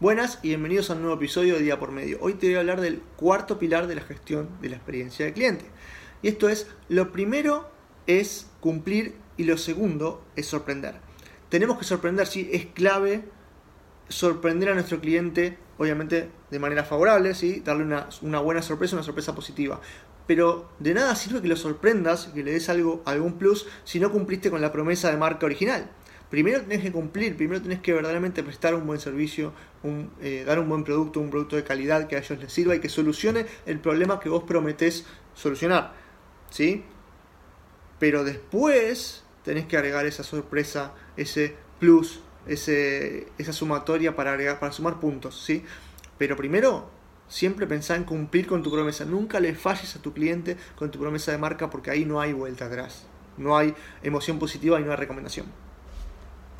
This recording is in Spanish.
Buenas y bienvenidos a un nuevo episodio de Día por Medio. Hoy te voy a hablar del cuarto pilar de la gestión de la experiencia del cliente. Y esto es, lo primero es cumplir y lo segundo es sorprender. Tenemos que sorprender, sí, es clave sorprender a nuestro cliente, obviamente de manera favorable, ¿sí? darle una, una buena sorpresa, una sorpresa positiva. Pero de nada sirve que lo sorprendas, que le des algo, algún plus, si no cumpliste con la promesa de marca original primero tenés que cumplir, primero tenés que verdaderamente prestar un buen servicio, eh, dar un buen producto, un producto de calidad que a ellos les sirva y que solucione el problema que vos prometés solucionar. ¿Sí? Pero después tenés que agregar esa sorpresa, ese plus, ese, esa sumatoria para, agregar, para sumar puntos. ¿sí? Pero primero Siempre pensá en cumplir con tu promesa. Nunca le falles a tu cliente con tu promesa de marca porque ahí no hay vuelta atrás. No hay emoción positiva y no hay recomendación.